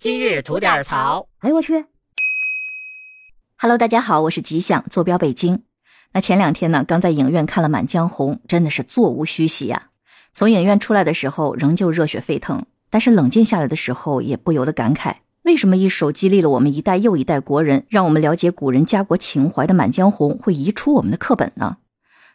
今日吐点槽。哎呦我去！Hello，大家好，我是吉祥，坐标北京。那前两天呢，刚在影院看了《满江红》，真的是座无虚席呀。从影院出来的时候，仍旧热血沸腾，但是冷静下来的时候，也不由得感慨：为什么一首激励了我们一代又一代国人，让我们了解古人家国情怀的《满江红》会移出我们的课本呢？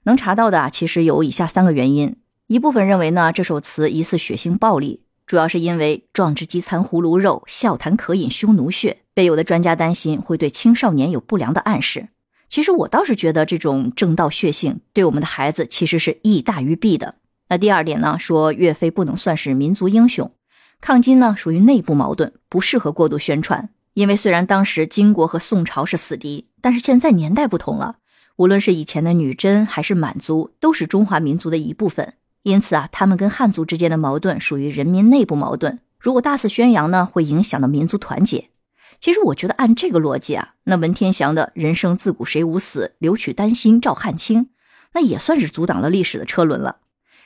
能查到的啊，其实有以下三个原因：一部分认为呢，这首词疑似血腥暴力。主要是因为“壮志饥餐胡虏肉，笑谈渴饮匈奴血”，被有的专家担心会对青少年有不良的暗示。其实我倒是觉得这种正道血性对我们的孩子其实是益大于弊的。那第二点呢，说岳飞不能算是民族英雄，抗金呢属于内部矛盾，不适合过度宣传。因为虽然当时金国和宋朝是死敌，但是现在年代不同了，无论是以前的女真还是满族，都是中华民族的一部分。因此啊，他们跟汉族之间的矛盾属于人民内部矛盾。如果大肆宣扬呢，会影响到民族团结。其实我觉得按这个逻辑啊，那文天祥的人生自古谁无死，留取丹心照汗青，那也算是阻挡了历史的车轮了。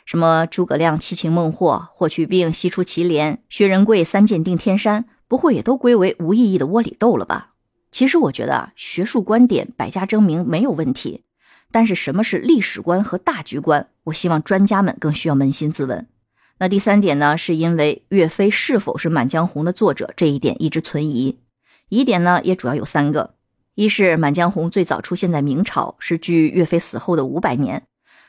什么诸葛亮七擒孟获，霍去病西出祁连，薛仁贵三箭定天山，不会也都归为无意义的窝里斗了吧？其实我觉得啊，学术观点百家争鸣没有问题。但是什么是历史观和大局观？我希望专家们更需要扪心自问。那第三点呢，是因为岳飞是否是《满江红》的作者这一点一直存疑。疑点呢也主要有三个：一是《满江红》最早出现在明朝，是距岳飞死后的五百年。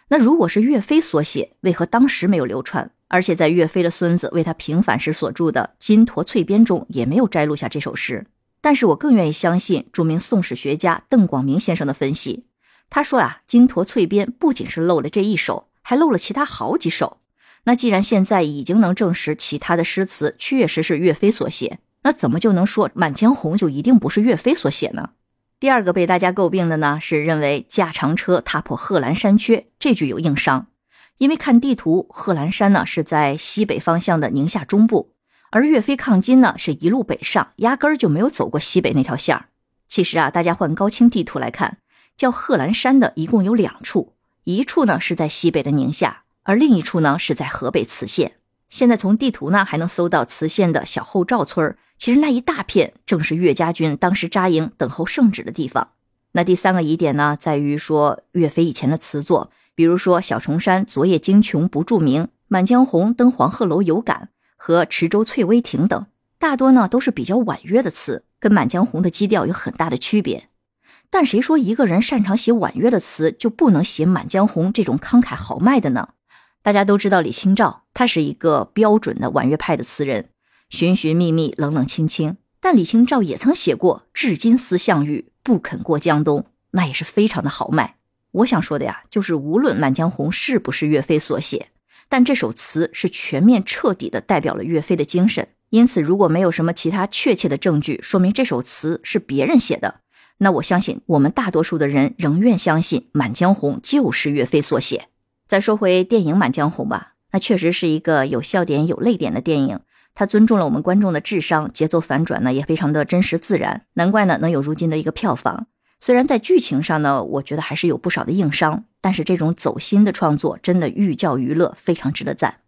那如果是岳飞所写，为何当时没有流传？而且在岳飞的孙子为他平反时所著的《金驼翠编》中也没有摘录下这首诗。但是我更愿意相信著名宋史学家邓广明先生的分析。他说啊，《金驼翠编》不仅是漏了这一首，还漏了其他好几首。那既然现在已经能证实其他的诗词确实是岳飞所写，那怎么就能说《满江红》就一定不是岳飞所写呢？第二个被大家诟病的呢，是认为“驾长车踏破贺兰山缺”这句有硬伤。因为看地图，贺兰山呢是在西北方向的宁夏中部，而岳飞抗金呢是一路北上，压根儿就没有走过西北那条线儿。其实啊，大家换高清地图来看。叫贺兰山的一共有两处，一处呢是在西北的宁夏，而另一处呢是在河北磁县。现在从地图呢还能搜到磁县的小后赵村其实那一大片正是岳家军当时扎营等候圣旨的地方。那第三个疑点呢，在于说岳飞以前的词作，比如说《小重山昨夜惊琼不著名》《满江红登黄鹤楼有感》和《池州翠微亭》等，大多呢都是比较婉约的词，跟《满江红》的基调有很大的区别。但谁说一个人擅长写婉约的词就不能写《满江红》这种慷慨豪迈的呢？大家都知道李清照，他是一个标准的婉约派的词人，寻寻觅觅，冷冷清清。但李清照也曾写过“至今思项羽，不肯过江东”，那也是非常的豪迈。我想说的呀，就是无论《满江红》是不是岳飞所写，但这首词是全面彻底的代表了岳飞的精神。因此，如果没有什么其他确切的证据说明这首词是别人写的，那我相信，我们大多数的人仍愿相信《满江红》就是岳飞所写。再说回电影《满江红》吧，那确实是一个有笑点、有泪点的电影。它尊重了我们观众的智商，节奏反转呢也非常的真实自然，难怪呢能有如今的一个票房。虽然在剧情上呢，我觉得还是有不少的硬伤，但是这种走心的创作真的寓教于乐，非常值得赞。